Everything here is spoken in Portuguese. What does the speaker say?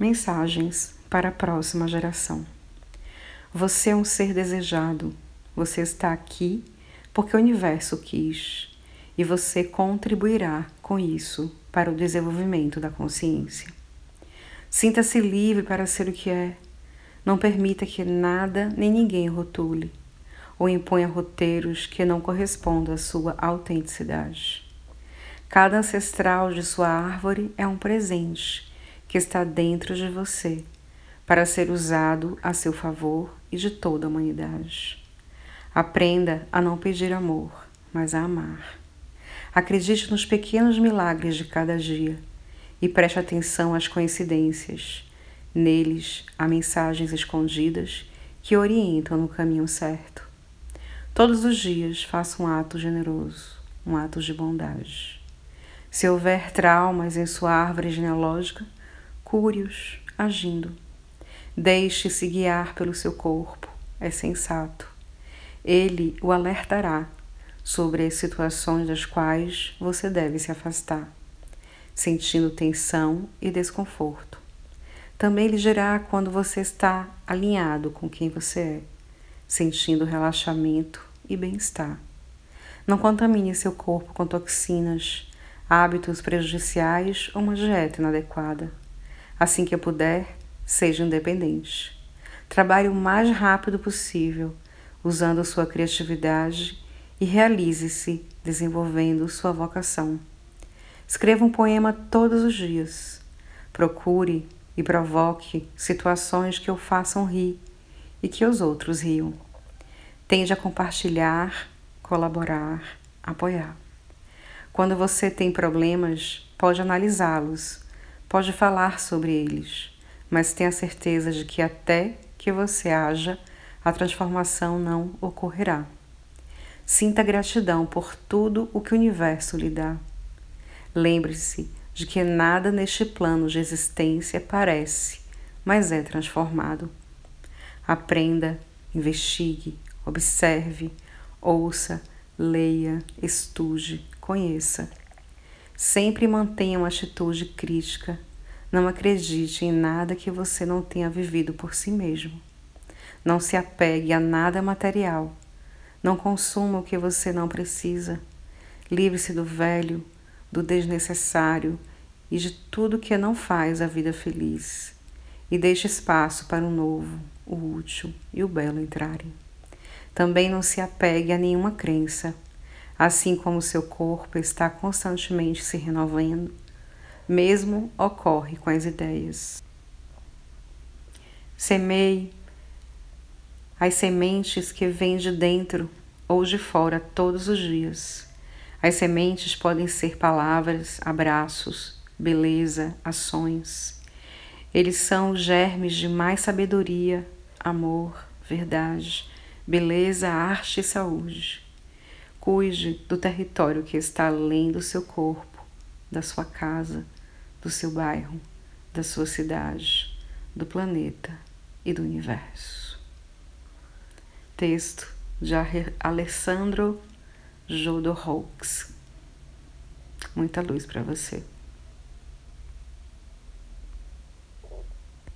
Mensagens para a próxima geração. Você é um ser desejado. Você está aqui porque o universo quis e você contribuirá com isso para o desenvolvimento da consciência. Sinta-se livre para ser o que é. Não permita que nada nem ninguém rotule ou imponha roteiros que não correspondam à sua autenticidade. Cada ancestral de sua árvore é um presente que está dentro de você para ser usado a seu favor e de toda a humanidade. Aprenda a não pedir amor, mas a amar. Acredite nos pequenos milagres de cada dia e preste atenção às coincidências. Neles há mensagens escondidas que orientam no caminho certo. Todos os dias faça um ato generoso, um ato de bondade. Se houver traumas em sua árvore genealógica, cure-os agindo. Deixe-se guiar pelo seu corpo, é sensato. Ele o alertará sobre as situações das quais você deve se afastar, sentindo tensão e desconforto. Também lhe dirá quando você está alinhado com quem você é, sentindo relaxamento e bem-estar. Não contamine seu corpo com toxinas, hábitos prejudiciais ou uma dieta inadequada. Assim que puder, seja independente. Trabalhe o mais rápido possível, usando sua criatividade e realize-se desenvolvendo sua vocação. Escreva um poema todos os dias. Procure e provoque situações que o façam rir e que os outros riam. Tende a compartilhar, colaborar, apoiar. Quando você tem problemas, pode analisá-los Pode falar sobre eles, mas tenha certeza de que até que você haja, a transformação não ocorrerá. Sinta gratidão por tudo o que o universo lhe dá. Lembre-se de que nada neste plano de existência parece, mas é transformado. Aprenda, investigue, observe, ouça, leia, estude, conheça. Sempre mantenha uma atitude crítica. Não acredite em nada que você não tenha vivido por si mesmo. Não se apegue a nada material. Não consuma o que você não precisa. Livre-se do velho, do desnecessário e de tudo que não faz a vida feliz. E deixe espaço para o novo, o útil e o belo entrarem. Também não se apegue a nenhuma crença assim como seu corpo está constantemente se renovando, mesmo ocorre com as ideias. Semeie as sementes que vêm de dentro ou de fora todos os dias. As sementes podem ser palavras, abraços, beleza, ações. Eles são os germes de mais sabedoria, amor, verdade, beleza, arte e saúde. Cuide do território que está além do seu corpo, da sua casa, do seu bairro, da sua cidade, do planeta e do universo. Texto de Alessandro Jodorowsky. Muita luz para você.